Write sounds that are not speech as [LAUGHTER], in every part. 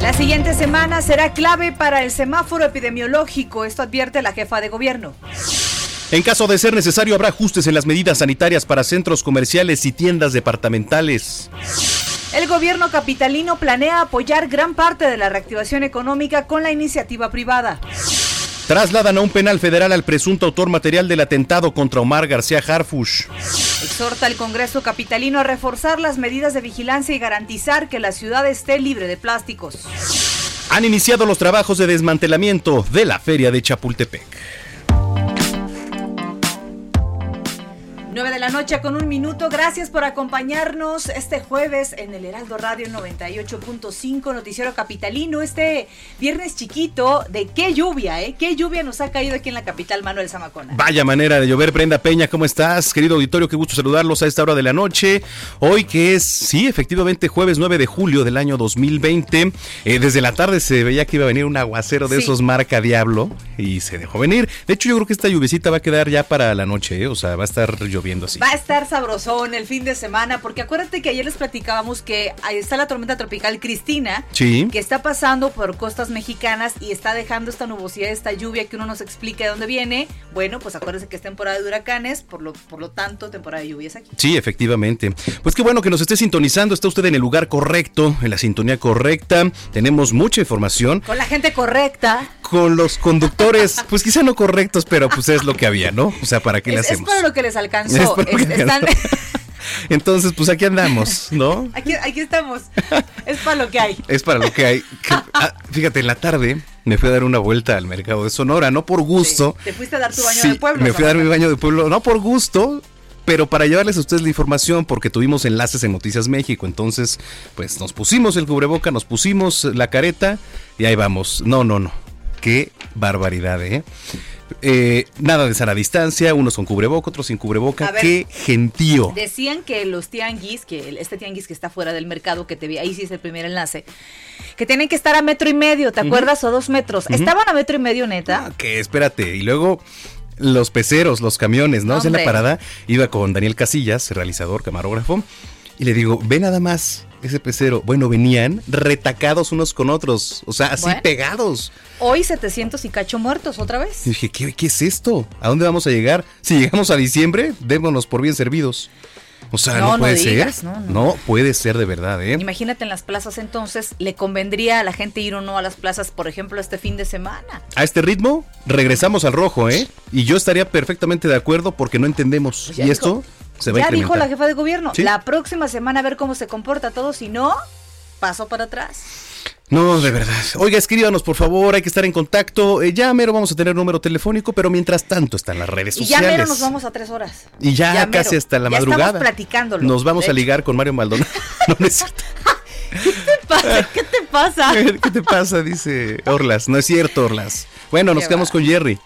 La siguiente semana será clave para el semáforo epidemiológico, esto advierte la jefa de gobierno. En caso de ser necesario, habrá ajustes en las medidas sanitarias para centros comerciales y tiendas departamentales. El gobierno capitalino planea apoyar gran parte de la reactivación económica con la iniciativa privada. Trasladan a un penal federal al presunto autor material del atentado contra Omar García Harfush. Exhorta al Congreso capitalino a reforzar las medidas de vigilancia y garantizar que la ciudad esté libre de plásticos. Han iniciado los trabajos de desmantelamiento de la feria de Chapultepec. 9 de la noche con un minuto. Gracias por acompañarnos este jueves en el Heraldo Radio 98.5 Noticiero Capitalino. Este viernes chiquito de qué lluvia, ¿eh? Qué lluvia nos ha caído aquí en la capital, Manuel Zamacona. Vaya manera de llover, Brenda Peña, ¿cómo estás? Querido auditorio, qué gusto saludarlos a esta hora de la noche. Hoy que es, sí, efectivamente, jueves 9 de julio del año 2020. Eh, desde la tarde se veía que iba a venir un aguacero de Sí. esos marca Diablo y se dejó venir. De hecho, yo creo que esta lluvecita va a quedar ya para la noche, ¿eh? o sea, va a estar lloviendo así. Va a estar sabrosón el fin de semana, porque acuérdate que ayer les platicábamos que ahí está la tormenta tropical Cristina, Sí. que está pasando por costas mexicanas y está dejando esta nubosidad, esta lluvia que uno nos explica de dónde viene. Bueno, pues acuérdense que es temporada de huracanes, por lo, por lo tanto, temporada de lluvias aquí. Sí, efectivamente. Pues qué bueno que nos esté sintonizando. Está usted en el lugar correcto, en la sintonía correcta. Tenemos mucha información. Con la gente correcta. Con los conductores, pues quizá no correctos, pero pues es lo que había, ¿no? O sea, ¿para qué le Es, es hacemos? para lo que les alcanzó. Es- están- [LAUGHS] Entonces, pues aquí andamos, ¿no? aquí, aquí estamos. Es para lo que hay. Es para lo que hay. Ah, fíjate, en la tarde me fui a dar una vuelta al mercado de Sonora, no por gusto. Te fuiste a dar tu baño Sí, de pueblo. Me fui a dar mi baño de pueblo, no por gusto, pero para llevarles a ustedes la información, porque tuvimos enlaces en Noticias México. Entonces, pues nos pusimos el cubreboca, nos pusimos la careta y ahí vamos. No, no, no. Qué barbaridad, ¿eh? Eh, nada de sana distancia, unos con cubreboca, otros sin cubreboca. Ver. Qué gentío. Decían que los tianguis, que este tianguis que está fuera del mercado, que te vi, ahí sí es el primer enlace, que tienen que estar a metro y medio, ¿te acuerdas? O dos metros. ¿Estaban a metro y medio, neta? Ah, que espérate. Y luego los peceros, los camiones, ¿no? O sea, en la parada iba con Daniel Casillas, realizador, camarógrafo, y le digo, ve nada más ese pecero. Bueno, venían retacados unos con otros, o sea, así Bueno. pegados. Hoy 700 y cacho muertos, otra vez. Y dije, ¿qué, qué es esto? ¿A dónde vamos a llegar? Si llegamos a diciembre, démonos por bien servidos. O sea, no, No, no puede digas, ser. no, puede ser de verdad, ¿eh? Imagínate en las plazas entonces, ¿le convendría a la gente ir o no a las plazas, por ejemplo, este fin de semana? A este ritmo, regresamos al rojo, ¿eh? Y yo estaría perfectamente de acuerdo porque no entendemos. Pues y dijo- esto se va a ya dijo la jefa de gobierno, Sí. la próxima semana a ver cómo se comporta todo, si no, paso para atrás. No, de verdad. Oiga, escríbanos, por favor, hay que estar en contacto. Eh, ya mero vamos a tener número telefónico, pero mientras tanto están las redes Y ya sociales. mero nos vamos a tres horas. Y ya, Ya casi hasta la Ya madrugada. estamos platicándolo, Nos vamos a ligar con Mario Maldonado. [LAUGHS] [LAUGHS] no, no es cierto. [LAUGHS] ¿Qué te pasa? ¿Qué te pasa? ¿Qué te pasa? Dice Orlas. No es cierto, Orlas. Bueno, nos quedamos va. con Jerry.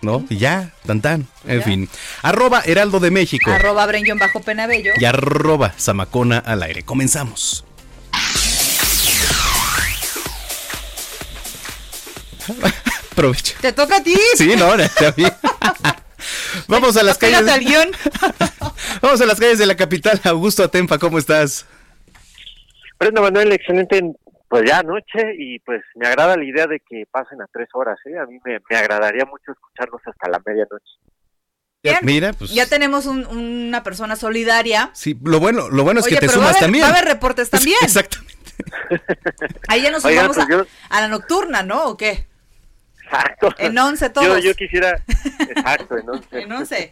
¿no? Y ya, tan tan. En fin. Arroba Heraldo de México. Arroba Brenguión Bajo Penabello. Y arroba Zamacona al aire. Comenzamos. [LAUGHS] Aprovecho. Te toca a ti. Sí, no, a. [LAUGHS] Vamos a las calles. [LAUGHS] Vamos a las calles de la capital. Augusto Atempa, ¿cómo estás? Brenda Manuel, excelente pues ya anoche y pues me agrada la idea de que pasen a tres horas, ¿eh? A mí me, me agradaría mucho escucharlos hasta la medianoche. Bien. Mira, pues. Ya tenemos un- una persona solidaria. Sí, lo bueno, lo bueno es Oye, que te pero va a sumas haber- también. va a haber reportes [LAUGHS] también. Exactamente. Ahí ya nos Oigan, sumamos pues a, yo- a la nocturna, ¿no? ¿O qué? Exacto. En once Yo, todos. yo quisiera, [LAUGHS] exacto, en once. En once.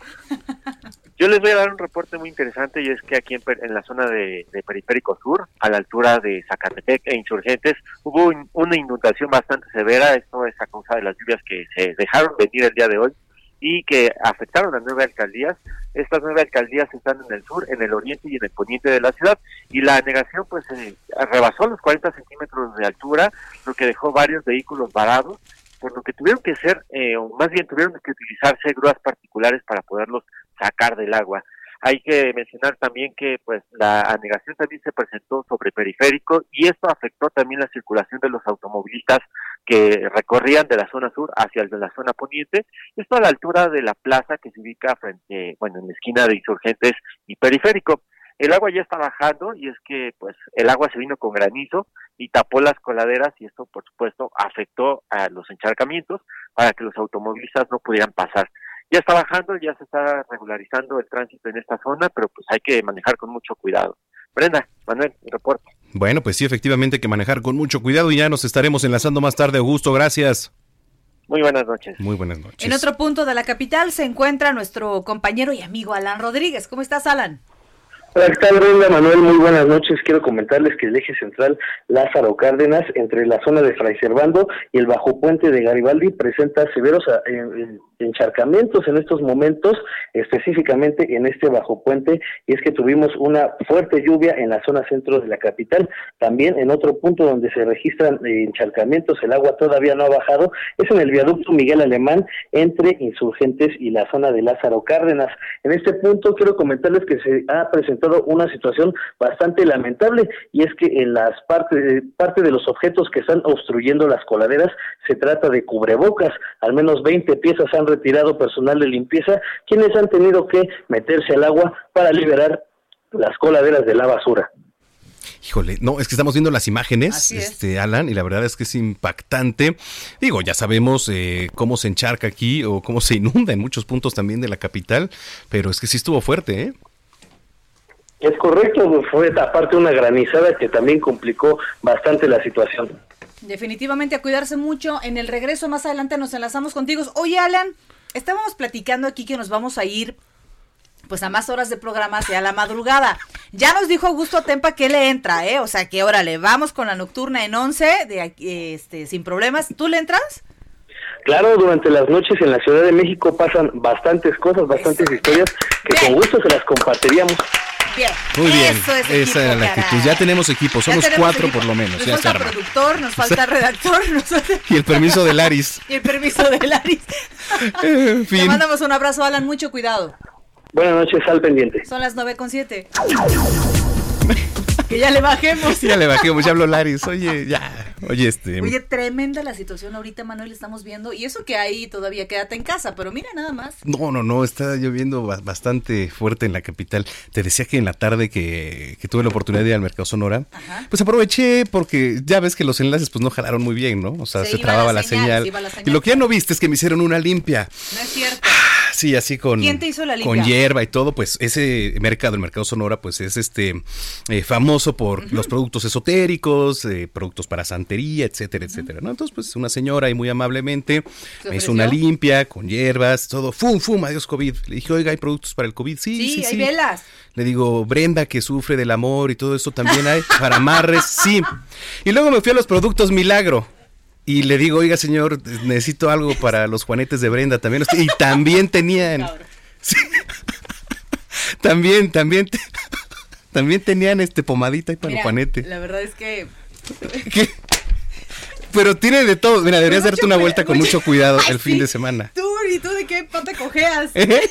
Yo les voy a dar un reporte muy interesante y es que aquí en, la zona de, de Periférico Sur, a la altura de Zacatepec e Insurgentes, hubo un- una inundación bastante severa. Esto es a causa de las lluvias que se dejaron venir el día de hoy y que afectaron a nueve alcaldías. Estas nueve alcaldías están en el sur, en el oriente y en el poniente de la ciudad y la anegación pues eh, rebasó los 40 centímetros de altura, lo que dejó varios vehículos varados, por lo que tuvieron que ser, eh, o más bien tuvieron que utilizarse grúas particulares para poderlos sacar del agua. Hay que mencionar también que pues la anegación también se presentó sobre periférico y esto afectó también la circulación de los automovilistas que recorrían de la zona sur hacia la zona poniente, esto a la altura de la plaza que se ubica frente, bueno, en la esquina de Insurgentes y Periférico. El agua ya está bajando y es que pues el agua se vino con granizo y tapó las coladeras y esto por supuesto afectó a los encharcamientos para que los automovilistas no pudieran pasar. Ya está bajando, ya se está regularizando el tránsito en esta zona, pero pues hay que manejar con mucho cuidado. Brenda, Manuel, el reporte. Bueno, pues sí, efectivamente hay que manejar con mucho cuidado y ya nos estaremos enlazando más tarde, Augusto. Gracias. Muy buenas noches. Muy buenas noches. En otro punto de la capital se encuentra nuestro compañero y amigo Alan Rodríguez. ¿Cómo estás, Alan? Hola, ¿qué tal, Brenda Manuel? Muy buenas noches. Quiero comentarles que el eje central Lázaro Cárdenas, entre la zona de Fray Servando y el bajo puente de Garibaldi, presenta severos ah, en- en- encharcamientos en estos momentos, específicamente en este bajo puente, y es que tuvimos una fuerte lluvia en la zona centro de la capital. También en otro punto donde se registran eh, encharcamientos, el agua todavía no ha bajado, es en el viaducto Miguel Alemán entre Insurgentes y la zona de Lázaro Cárdenas. En este punto quiero comentarles que se ha presentado una situación bastante lamentable y es que en las partes parte de los objetos que están obstruyendo las coladeras se trata de cubrebocas, al menos 20 piezas han retirado personal de limpieza quienes han tenido que meterse al agua para liberar las coladeras de la basura. Híjole, no, es que estamos viendo las imágenes, es. este, Alan, y la verdad es que es impactante. Digo, ya sabemos eh, cómo se encharca aquí o cómo se [LAUGHS] inunda en muchos puntos también de la capital, pero es que sí estuvo fuerte, ¿eh? Es correcto, fue aparte una granizada que también complicó bastante la situación. Definitivamente a cuidarse mucho. En el regreso más adelante nos enlazamos contigo. Oye, Alan, estábamos platicando aquí que nos vamos a ir pues a más horas de programa hacia la madrugada. Ya nos dijo Augusto Atempa que le entra, ¿eh? O sea que órale, vamos con la nocturna en 11, de aquí, este, sin problemas. ¿Tú le entras? Claro, durante las noches en la Ciudad de México pasan bastantes cosas, bastantes historias que Bien. con gusto se las compartiríamos. Bien. Muy bien, Eso es esa era la actitud. Ya tenemos equipo, somos tenemos cuatro equipo. por lo menos, Nos ya se falta arma. productor, nos falta [LAUGHS] redactor, nos falta... Y el permiso de Laris. [LAUGHS] Y el permiso de Laris. [LAUGHS] En Te fin. mandamos un abrazo, Alan, mucho cuidado. Buenas noches, al pendiente. Son las nueve con siete. que ya le bajemos. Ya le bajemos, ya habló Laris. Oye, ya. Oye, este. [LAUGHS] Oye, tremenda la situación ahorita, Manuel, estamos viendo. Y eso que ahí todavía quédate en casa, pero mira nada más. No, no, no, está lloviendo ba- bastante fuerte en la capital. Te decía que en la tarde que, que tuve la oportunidad de ir al Mercado Sonora, Ajá. pues aproveché porque ya ves que los enlaces pues no jalaron muy bien, ¿no? O sea, Se trababa la la, señal, señal. se iba la señal. Y lo que ya no viste es que me hicieron una limpia. No es cierto. Sí, así con. ¿Quién te hizo la limpia? Con hierba y todo, pues ese mercado, el mercado Sonora, pues es este eh, famoso por los productos esotéricos, eh, productos para santería, etcétera, etcétera, ¿no? Entonces, pues una señora ahí muy amablemente ¿Se me hizo una limpia con hierbas, todo, fum, fum, adiós COVID. Le dije, oiga, ¿hay productos para el COVID? Sí, Sí, sí, hay sí. velas. Le digo, Brenda, que sufre del amor y todo eso también hay para amarres, [LAUGHS] sí. Y luego me fui a los productos Milagro. Y le digo, oiga, señor, necesito algo para los juanetes de Brenda también. Y también tenían. Sí. también, también. te- [LAUGHS] También tenían este pomadita ahí para Mira, el juanete. La verdad es que. ¿Qué? Pero tiene de todo. Mira, deberías darte una vuelta con mucho- cuidado Ay, el fin sí. de semana. Tú, ¿y tú de qué pata cojeas? ¿Eh?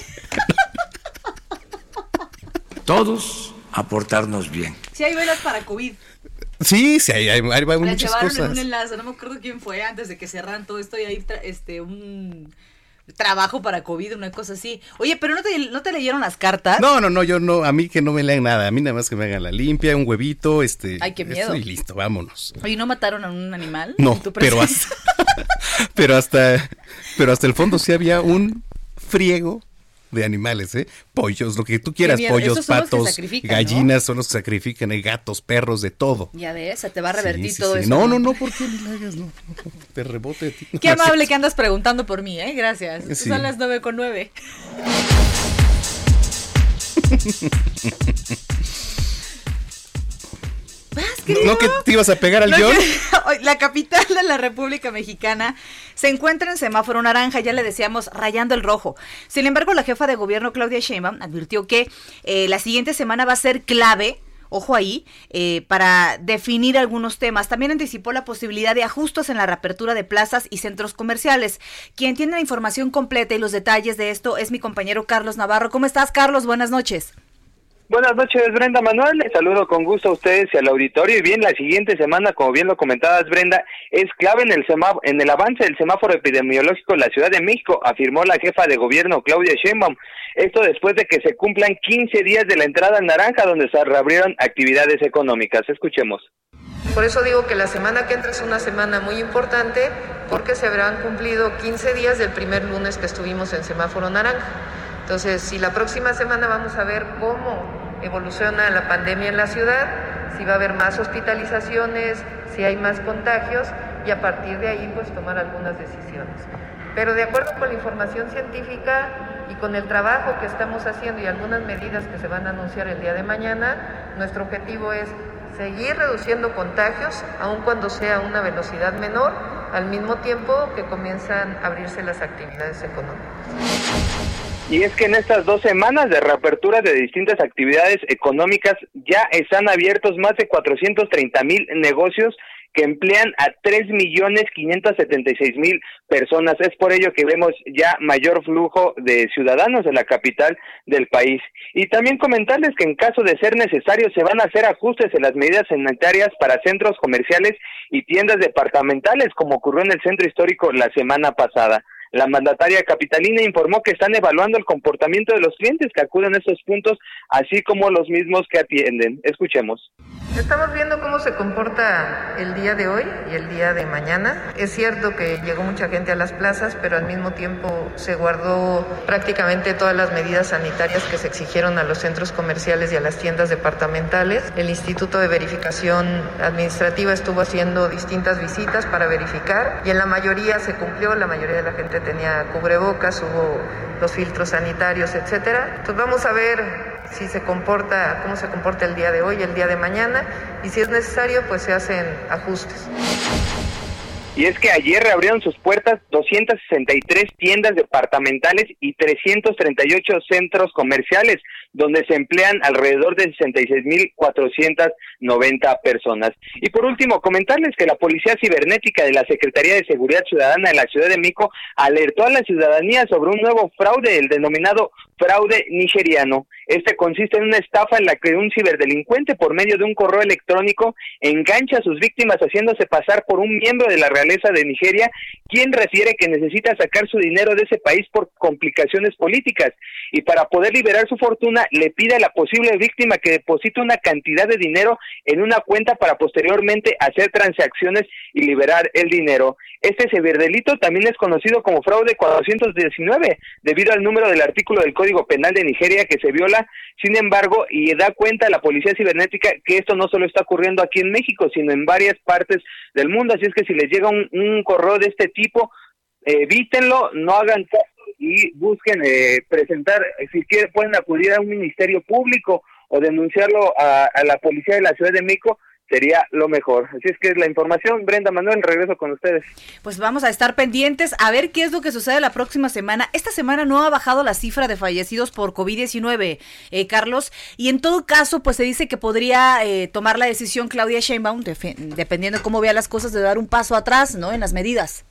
todos a portarnos bien. Sí, hay velas para COVID. Sí, sí, hay, hay, hay muchas llevaron en un cosas. enlace, no me acuerdo quién fue antes de que cerraran todo esto y ahí tra- este un trabajo para COVID, una cosa así. Oye, pero no te, no te leyeron las cartas. No, no, no, yo no, a mí que no me lean nada, a mí nada más que me hagan la limpia, un huevito, este. Ay, qué miedo. esto Y listo, vámonos. Oye, ¿no mataron a un animal? No, pero hasta, [LAUGHS] pero hasta, pero hasta el fondo sí había un friego de animales, ¿eh? Pollos, lo que tú quieras, miedo. pollos, patos, sacrifican, ¿no? gallinas, son los que sacrifican, hay gatos, perros, de todo. Ya ves, se te va a revertir Sí, sí, todo sí. eso. No, no, no, ¿por qué la hagas? No, no, te rebote a ti. [LAUGHS] Qué amable que andas preguntando por mí, ¿eh? Gracias. Son las nueve con nueve. [LAUGHS] ¿No que te ibas a pegar al No, que- [LAUGHS] Hoy, La capital de la República Mexicana se encuentra en semáforo naranja, ya le decíamos, rayando el rojo. Sin embargo, la jefa de gobierno, Claudia Sheinbaum, advirtió que eh, la siguiente semana va a ser clave, ojo ahí, eh, para definir algunos temas. También anticipó la posibilidad de ajustes en la reapertura de plazas y centros comerciales. Quien tiene la información completa y los detalles de esto es mi compañero Carlos Navarro. ¿Cómo estás, Carlos? Buenas noches. Buenas noches, Brenda Manuel. Les saludo con gusto a ustedes y al auditorio. Y bien, la siguiente semana, como bien lo comentabas, Brenda, es clave en el en el avance del semáforo epidemiológico en la Ciudad de México, afirmó la jefa de gobierno Claudia Sheinbaum. Esto después de que se cumplan 15 días de la entrada en naranja, donde se reabrieron actividades económicas. Escuchemos. Por eso digo que la semana que entra es una semana muy importante porque se habrán cumplido 15 días del primer lunes que estuvimos en semáforo naranja. Entonces, si la próxima semana vamos a ver cómo evoluciona la pandemia en la ciudad, si va a haber más hospitalizaciones, si hay más contagios y a partir de ahí pues tomar algunas decisiones. Pero de acuerdo con la información científica y con el trabajo que estamos haciendo y algunas medidas que se van a anunciar el día de mañana, nuestro objetivo es seguir reduciendo contagios, aun cuando sea a una velocidad menor, al mismo tiempo que comienzan a abrirse las actividades económicas. Y es que en estas dos semanas de reapertura de distintas actividades económicas ya están abiertos más de 430 mil negocios que emplean a 3.576.000 personas. Es por ello que vemos ya mayor flujo de ciudadanos en la capital del país. Y también comentarles que en caso de ser necesario se van a hacer ajustes en las medidas sanitarias para centros comerciales y tiendas departamentales, como ocurrió en el centro histórico la semana pasada. La mandataria capitalina informó que están evaluando el comportamiento de los clientes que acuden a estos puntos, así como los mismos que atienden. Escuchemos. Estamos viendo cómo se comporta el día de hoy y el día de mañana. Es cierto que llegó mucha gente a las plazas, pero al mismo tiempo se guardó prácticamente todas las medidas sanitarias que se exigieron a los centros comerciales y a las tiendas departamentales. El Instituto de Verificación Administrativa estuvo haciendo distintas visitas para verificar y en la mayoría se cumplió, la mayoría de la gente tenía cubrebocas, hubo los filtros sanitarios, etcétera. Entonces vamos a ver si se comporta, cómo se comporta el día de hoy, el día de mañana, y si es necesario, pues se hacen ajustes. Y es que ayer reabrieron sus puertas 263 tiendas departamentales y 338 centros comerciales, donde se emplean alrededor de 66.490 personas. Y por último, comentarles que la Policía Cibernética de la Secretaría de Seguridad Ciudadana de la Ciudad de México alertó a la ciudadanía sobre un nuevo fraude, el denominado fraude nigeriano. Este consiste en una estafa en la que un ciberdelincuente por medio de un correo electrónico engancha a sus víctimas haciéndose pasar por un miembro de la realeza de Nigeria, quien refiere que necesita sacar su dinero de ese país por complicaciones políticas y para poder liberar su fortuna le pide a la posible víctima que deposite una cantidad de dinero en una cuenta para posteriormente hacer transacciones y liberar el dinero. Este ciberdelito también es conocido como fraude 419 debido al número del artículo del Código Penal de Nigeria que se viola. Sin embargo, y da cuenta la Policía Cibernética que esto no solo está ocurriendo aquí en México, sino en varias partes del mundo. Así es que si les llega un, un correo de este tipo, evítenlo, no hagan caso y busquen eh, presentar, si quieren pueden acudir a un ministerio público o denunciarlo a, a la Policía de la Ciudad de México sería lo mejor. Así es que es la información. Brenda Manuel, regreso con ustedes. Pues vamos a estar pendientes a ver qué es lo que sucede la próxima semana. Esta semana no ha bajado la cifra de fallecidos por COVID-19, eh, Carlos, y en todo caso, pues se dice que podría eh, tomar la decisión Claudia Sheinbaum, dependiendo de cómo vea las cosas, de dar un paso atrás, ¿no? En las medidas.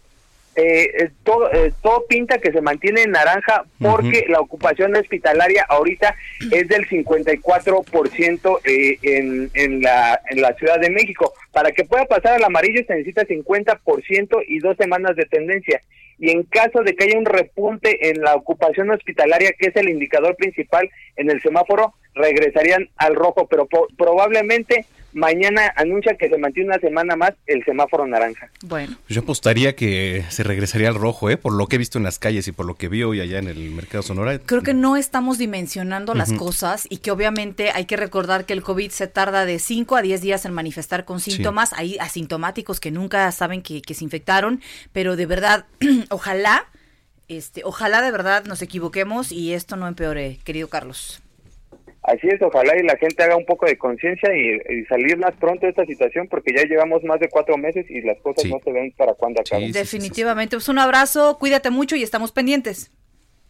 Eh, eh, todo, eh, todo pinta que se mantiene en naranja porque la ocupación hospitalaria ahorita es del 54% eh, en, en, la, en la Ciudad de México. Para que pueda pasar al amarillo se necesita 50% y dos semanas de tendencia. Y en caso de que haya un repunte en la ocupación hospitalaria, que es el indicador principal en el semáforo, regresarían al rojo, pero probablemente mañana anuncia que se mantiene una semana más el semáforo naranja. Bueno. Yo apostaría que se regresaría al rojo, ¿eh? Por lo que he visto en las calles y por lo que vi hoy allá en el mercado Sonora. Creo que no estamos dimensionando las cosas y que obviamente hay que recordar que el COVID se tarda de 5 a 10 días en manifestar con síntomas. Hay asintomáticos que nunca saben que, que se infectaron, pero de verdad, [CLEARS THROAT] ojalá, este, ojalá de verdad nos equivoquemos y esto no empeore, querido Carlos. Así es, ojalá y la gente haga un poco de conciencia y, salir más pronto de esta situación porque ya llevamos más de cuatro meses y las cosas no se ven para cuándo acaban. Definitivamente, pues un abrazo, cuídate mucho y estamos pendientes.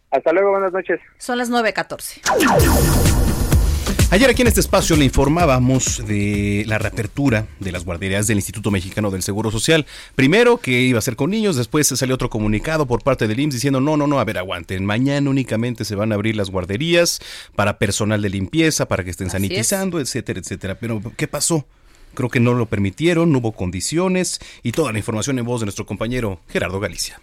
Hasta luego, buenas noches. Son las 9.14. Ayer aquí en este espacio le informábamos de la reapertura de las guarderías del Instituto Mexicano del Seguro Social. Primero que iba a ser con niños, después salió otro comunicado por parte del IMSS diciendo no, no, no, a ver, aguanten, mañana únicamente se van a abrir las guarderías para personal de limpieza, para que estén sanitizando, etcétera, etcétera. Pero, ¿qué pasó? Creo que no lo permitieron, no hubo condiciones y toda la información en voz de nuestro compañero Gerardo Galicia.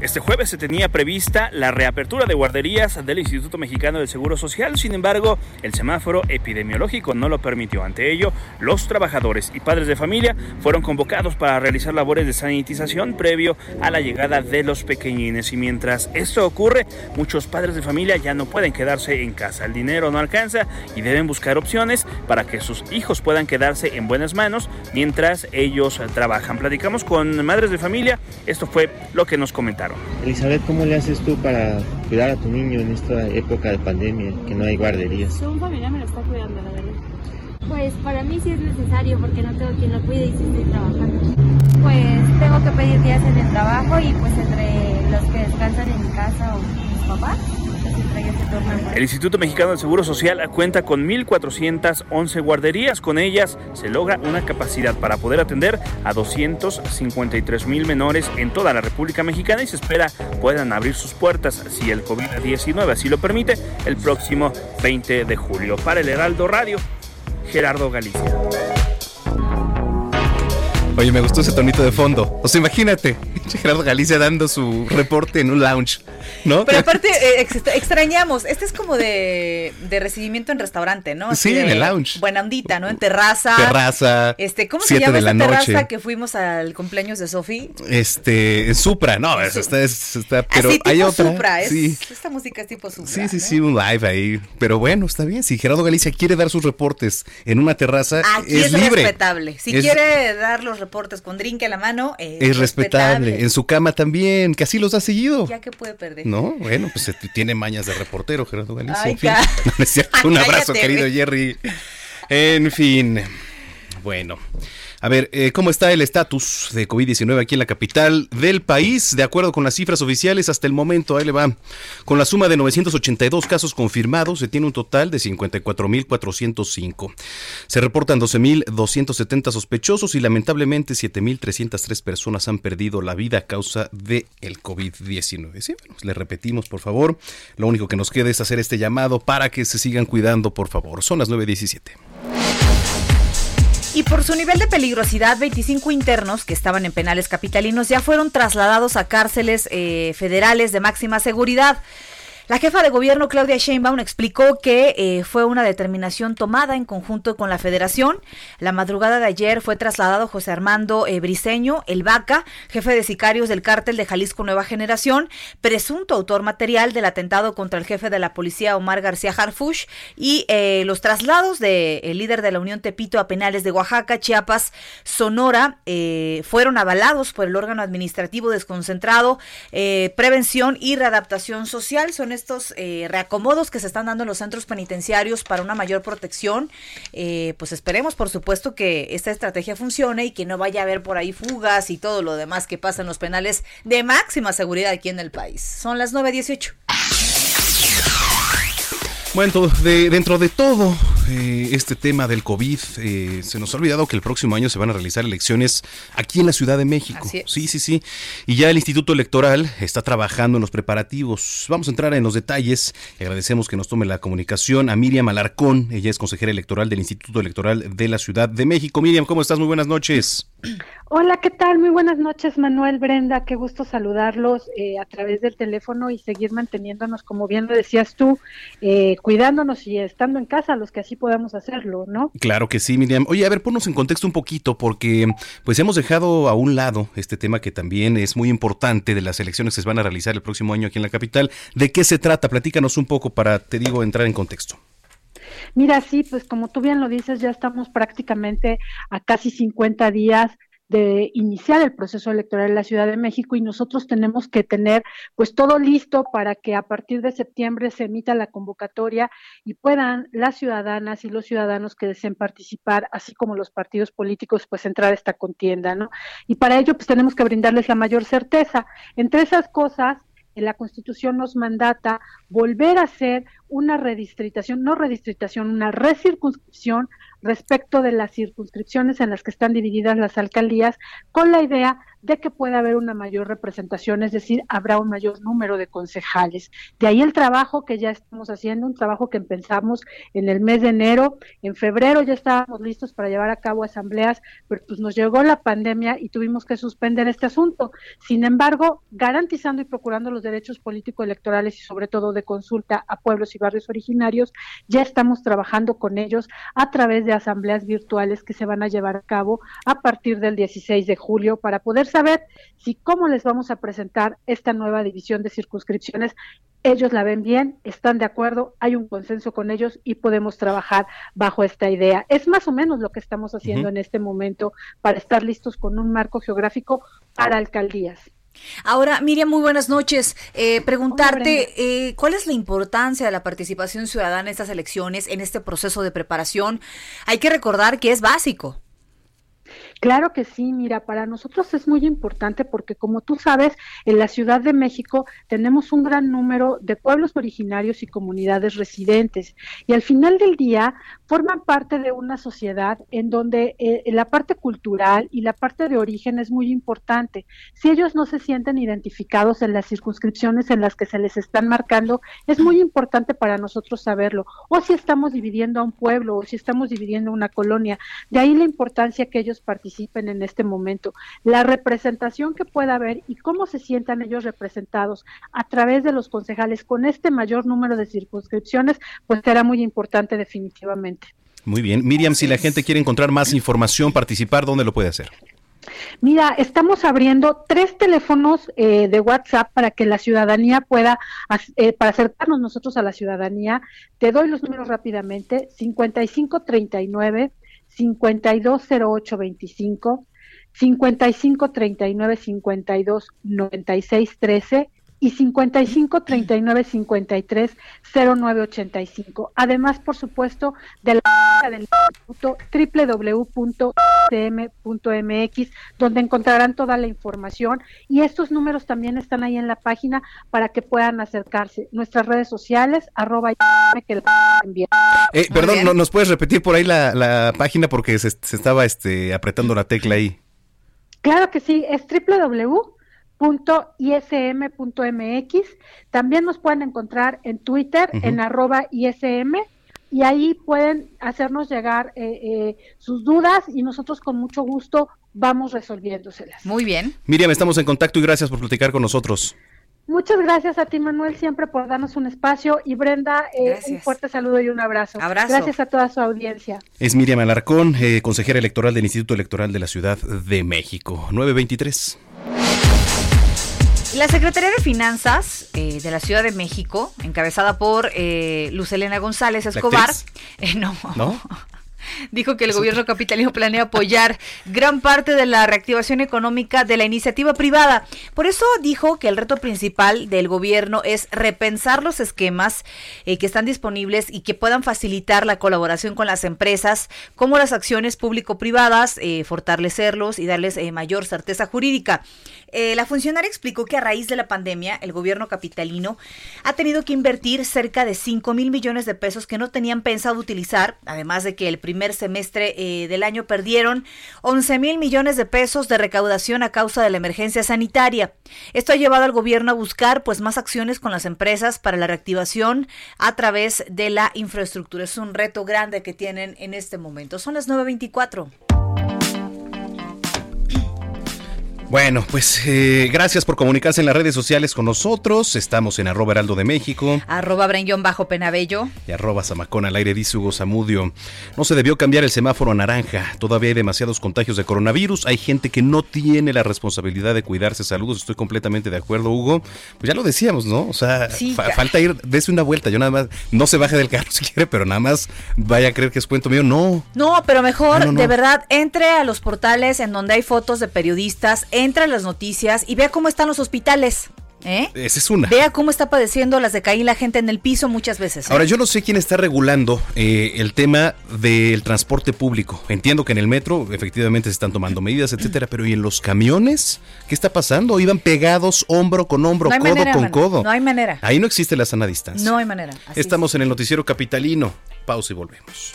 Este jueves se tenía prevista la reapertura de guarderías del Instituto Mexicano del Seguro Social, sin embargo, el semáforo epidemiológico no lo permitió. Ante ello, los trabajadores y padres de familia fueron convocados para realizar labores de sanitización previo a la llegada de los pequeñines. Y mientras esto ocurre, muchos padres de familia ya no pueden quedarse en casa. El dinero no alcanza y deben buscar opciones para que sus hijos puedan quedarse en buenas manos mientras ellos trabajan. Platicamos con madres de familia, esto fue lo que nos comentaron. Elizabeth, ¿cómo le haces tú para cuidar a tu niño en esta época de pandemia, que no hay guarderías? Un familiar me lo está cuidando, la verdad. Pues para mí sí es necesario porque no tengo quien lo cuide y sí estoy trabajando. Pues tengo que pedir días en el trabajo y pues entre los que descansan en mi casa o mis papás, el Instituto Mexicano del Seguro Social cuenta con 1.411 guarderías. Con ellas se logra una capacidad para poder atender a 253 mil menores en toda la República Mexicana y se espera puedan abrir sus puertas, si el COVID-19 así lo permite, el próximo 20 de julio. Para el Heraldo Radio, Gerardo Galicia. Oye, me gustó ese tonito de fondo. O sea, imagínate, [LAUGHS] Gerardo Galicia dando su reporte en un lounge. ¿no? Pero aparte, eh, extrañamos, este es como de, recibimiento en restaurante, ¿no? sí, en el lounge. Buena ondita, ¿no? En terraza. Terraza. Este, ¿cómo se llama esa terraza que fuimos al cumpleaños de Sofi? Este, Supra, no, está, está, pero Así, hay otra. Supra, esta música es tipo Supra. Sí, sí, sí, un live ahí. Pero bueno, está bien. Si Gerardo Galicia quiere dar sus reportes en una terraza, Aquí es, libre. respetable. Si quiere dar los reportes con drink en la mano, es, respetable. En su cama también, que así los ha seguido. Ya que puede perder. No, bueno, pues tiene mañas de reportero, Gerardo Galicia. en fin, [LAUGHS] [LAUGHS] Un abrazo, querido Jerry. En fin, bueno. A ver, eh, ¿cómo está el estatus de COVID-19 aquí en la capital del país? De acuerdo con las cifras oficiales, hasta el momento, ahí le va. Con la suma de 982 casos confirmados, se tiene un total de 54.405. Se reportan 12.270 sospechosos y lamentablemente 7.303 personas han perdido la vida a causa del el COVID-19. Sí, bueno, le repetimos, por favor. Lo único que nos queda es hacer este llamado para que se sigan cuidando, por favor. Son las 9.17. Y por su nivel de peligrosidad, 25 internos que estaban en penales capitalinos ya fueron trasladados a cárceles eh, federales de máxima seguridad. La jefa de gobierno Claudia Sheinbaum explicó que eh, fue una determinación tomada en conjunto con la federación. La madrugada de ayer fue trasladado José Armando eh, Briceño, el Vaca, jefe de sicarios del cártel de Jalisco Nueva Generación, presunto autor material del atentado contra el jefe de la policía Omar García Harfush y eh, los traslados del líder de la Unión Tepito a penales de Oaxaca, Chiapas, Sonora fueron avalados por el órgano administrativo desconcentrado, prevención y readaptación social. Son estos eh, reacomodos que se están dando en los centros penitenciarios para una mayor protección, eh, pues esperemos por supuesto que esta estrategia funcione y que no vaya a haber por ahí fugas y todo lo demás que pasa en los penales de máxima seguridad aquí en el país. Son las 9.18. Bueno, de, dentro de todo eh, este tema del COVID. Eh, se nos ha olvidado que el próximo año se van a realizar elecciones aquí en la Ciudad de México. Sí, sí, sí. Y ya el Instituto Electoral está trabajando en los preparativos. Vamos a entrar en los detalles. Agradecemos que nos tome la comunicación a Miriam Alarcón. Ella es consejera electoral del Instituto Electoral de la Ciudad de México. Miriam, ¿cómo estás? Muy buenas noches. Hola, ¿qué tal? Muy buenas noches, Manuel, Brenda. Qué gusto saludarlos eh, a través del teléfono y seguir manteniéndonos, como bien lo decías tú, eh, cuidándonos y estando en casa, los que así podamos hacerlo, ¿no? Claro que sí, Miriam. Oye, a ver, ponnos en contexto un poquito, porque pues hemos dejado a un lado este tema que también es muy importante de las elecciones que se van a realizar el próximo año aquí en la capital. ¿De qué se trata? Platícanos un poco para, te digo, entrar en contexto. Mira, sí, pues como tú bien lo dices, ya estamos prácticamente a casi 50 días de iniciar el proceso electoral en la Ciudad de México y nosotros tenemos que tener pues todo listo para que a partir de septiembre se emita la convocatoria y puedan las ciudadanas y los ciudadanos que deseen participar, así como los partidos políticos, pues entrar a esta contienda, ¿no? Y para ello pues tenemos que brindarles la mayor certeza. Entre esas cosas, la Constitución nos mandata volver a hacer una redistritación, no redistritación, una recircunscripción respecto de las circunscripciones en las que están divididas las alcaldías, con la idea de que pueda haber una mayor representación, es decir, habrá un mayor número de concejales. De ahí el trabajo que ya estamos haciendo, un trabajo que empezamos en el mes de enero, en febrero ya estábamos listos para llevar a cabo asambleas, pero pues nos llegó la pandemia y tuvimos que suspender este asunto. Sin embargo, garantizando y procurando los derechos políticos electorales y sobre todo de consulta a pueblos y barrios originarios, ya estamos trabajando con ellos a través de asambleas virtuales que se van a llevar a cabo a partir del 16 de julio para poder saber si cómo les vamos a presentar esta nueva división de circunscripciones. Ellos la ven bien, están de acuerdo, hay un consenso con ellos y podemos trabajar bajo esta idea. Es más o menos lo que estamos haciendo en este momento para estar listos con un marco geográfico para alcaldías. Ahora, Miriam, muy buenas noches. Eh, preguntarte, eh, ¿cuál es la importancia de la participación ciudadana en estas elecciones, en este proceso de preparación? Hay que recordar que es básico. Claro que sí, mira, para nosotros es muy importante porque como tú sabes, en la Ciudad de México tenemos un gran número de pueblos originarios y comunidades residentes y al final del día forman parte de una sociedad en donde eh, la parte cultural y la parte de origen es muy importante. Si ellos no se sienten identificados en las circunscripciones en las que se les están marcando, es muy importante para nosotros saberlo. O si estamos dividiendo a un pueblo o si estamos dividiendo una colonia. De ahí la importancia que ellos participen en este momento. La representación que pueda haber y cómo se sientan ellos representados a través de los concejales con este mayor número de circunscripciones, pues será muy importante definitivamente. Muy bien. Miriam, si la gente quiere encontrar más información, participar, ¿dónde lo puede hacer? Mira, estamos abriendo tres teléfonos eh, de WhatsApp para que la ciudadanía pueda, eh, para acercarnos nosotros a la ciudadanía. Te doy los números rápidamente: 5539 520825, 5539 52 96 13 y 55 39 53 09 85. Además, por supuesto, de la página del instituto www.cm.mx, donde encontrarán toda la información y estos números también están ahí en la página para que puedan acercarse. Nuestras redes sociales, arroba que eh, perdón, ¿no, ¿nos puedes repetir por ahí la, la página porque se, se estaba este, apretando la tecla ahí? Claro que sí, es www ism.mx. También nos pueden encontrar en Twitter, en arroba ism, y ahí pueden hacernos llegar eh, eh, sus dudas y nosotros con mucho gusto vamos resolviéndoselas. Muy bien. Miriam, estamos en contacto y gracias por platicar con nosotros. Muchas gracias a ti, Manuel, siempre por darnos un espacio. Y Brenda, eh, un fuerte saludo y un abrazo. abrazo. Gracias a toda su audiencia. Es Miriam Alarcón, consejera electoral del Instituto Electoral de la Ciudad de México. 923. La Secretaría de Finanzas eh, de la Ciudad de México, encabezada por eh, Luz Elena González Escobar, eh, no, ¿No? Dijo que el gobierno capitalino planea apoyar gran parte de la reactivación económica de la iniciativa privada. Por eso dijo que el reto principal del gobierno es repensar los esquemas eh, que están disponibles y que puedan facilitar la colaboración con las empresas, como las acciones público-privadas, eh, fortalecerlos y darles eh, mayor certeza jurídica. la funcionaria explicó que a raíz de la pandemia, el gobierno capitalino ha tenido que invertir cerca de 5 mil millones de pesos que no tenían pensado utilizar, además de que el primer semestre del año perdieron 11 mil millones de pesos de recaudación a causa de la emergencia sanitaria. Esto ha llevado al gobierno a buscar pues más acciones con las empresas para la reactivación a través de la infraestructura. Es un reto grande que tienen en este momento. Son las 9.24. Bueno, pues eh, gracias por comunicarse en las redes sociales con nosotros. Estamos en arroba heraldo de México. Arroba bajo penabello. Y arroba zamacón al aire, dice Hugo Zamudio. No se debió cambiar el semáforo a naranja. Todavía hay demasiados contagios de coronavirus. Hay gente que no tiene la responsabilidad de cuidarse. Saludos, estoy completamente de acuerdo, Hugo. Pues ya lo decíamos, ¿no? O sea, falta ir, dése una vuelta. Yo nada más, no se baje del carro [LAUGHS] si quiere, pero nada más vaya a creer que es cuento mío. No. No, pero mejor, de verdad, entre a los portales en donde hay fotos de periodistas entra en las noticias y vea cómo están los hospitales. ¿Eh? Esa es una. Vea cómo está padeciendo las de caín la gente en el piso muchas veces. ¿eh? Ahora, yo no sé quién está regulando eh, el tema del transporte público. Entiendo que en el metro efectivamente se están tomando medidas, etcétera, pero ¿y en los camiones? ¿Qué está pasando? Iban pegados hombro con hombro, codo con codo. No hay manera. Ahí no existe la sana distancia. No hay manera. Estamos en el noticiero capitalino. Pausa y volvemos.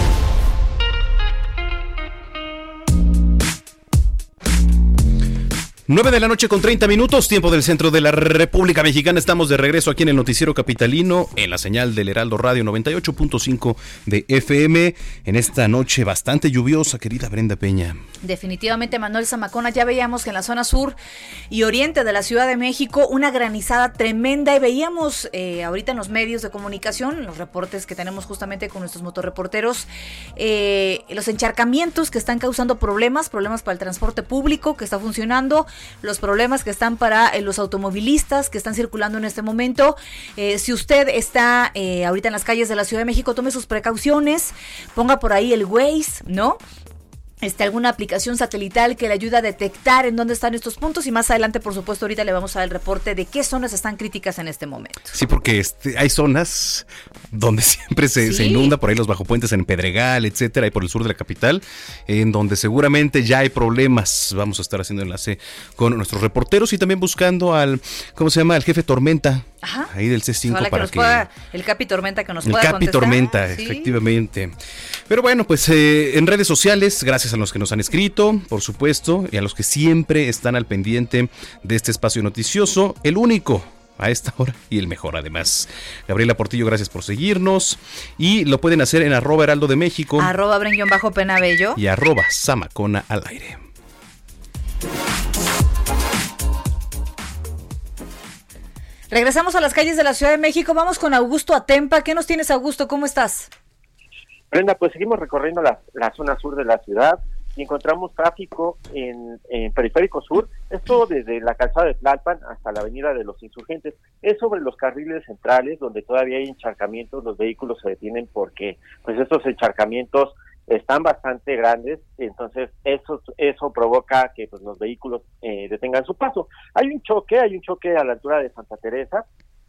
9 de la noche con 30 minutos, tiempo del centro de la República Mexicana. Estamos de regreso aquí en el Noticiero Capitalino, en la señal del Heraldo Radio 98.5 de FM, en esta noche bastante lluviosa, querida Brenda Peña. Definitivamente, Manuel Zamacona, ya veíamos que en la zona sur y oriente de la Ciudad de México una granizada tremenda y veíamos eh, ahorita en los medios de comunicación, los reportes que tenemos justamente con nuestros motorreporteros, eh, los encharcamientos que están causando problemas, problemas para el transporte público que está funcionando los problemas que están para eh, los automovilistas que están circulando en este momento. Eh, si usted está eh, ahorita en las calles de la Ciudad de México, tome sus precauciones, ponga por ahí el Waze, ¿no? Este, alguna aplicación satelital que le ayuda a detectar en dónde están estos puntos y más adelante, por supuesto, ahorita le vamos a dar el reporte de qué zonas están críticas en este momento. Sí, porque este, hay zonas donde [LAUGHS] siempre se, se, inunda, por ahí los bajopuentes en Pedregal, etcétera, y por el sur de la capital, en donde seguramente ya hay problemas. Vamos a estar haciendo enlace con nuestros reporteros y también buscando al, ¿cómo se llama? Al jefe Tormenta, ahí del C5 para que, el Capi Tormenta que nos pueda El Capi Tormenta, efectivamente. Pero bueno, pues eh, en redes sociales, gracias a los que nos han escrito, por supuesto, y a los que siempre están al pendiente de este espacio noticioso, el único a esta hora y el mejor además. Gabriela Portillo, gracias por seguirnos y lo pueden hacer en arroba heraldo de México. Arroba bajo penabello. Y arroba samacona al aire. Regresamos a las calles de la Ciudad de México. Vamos con Augusto Atempa. ¿Qué nos tienes, Augusto? ¿Cómo estás? Brenda, pues seguimos recorriendo la, zona sur de la ciudad y encontramos tráfico en, Periférico Sur, esto desde la calzada de Tlalpan hasta la avenida de los Insurgentes, es sobre los carriles centrales donde todavía hay encharcamientos, los vehículos se detienen porque pues estos encharcamientos están bastante grandes, entonces eso eso provoca que pues, los vehículos eh, detengan su paso. Hay un choque, hay un choque a la altura de Santa Teresa,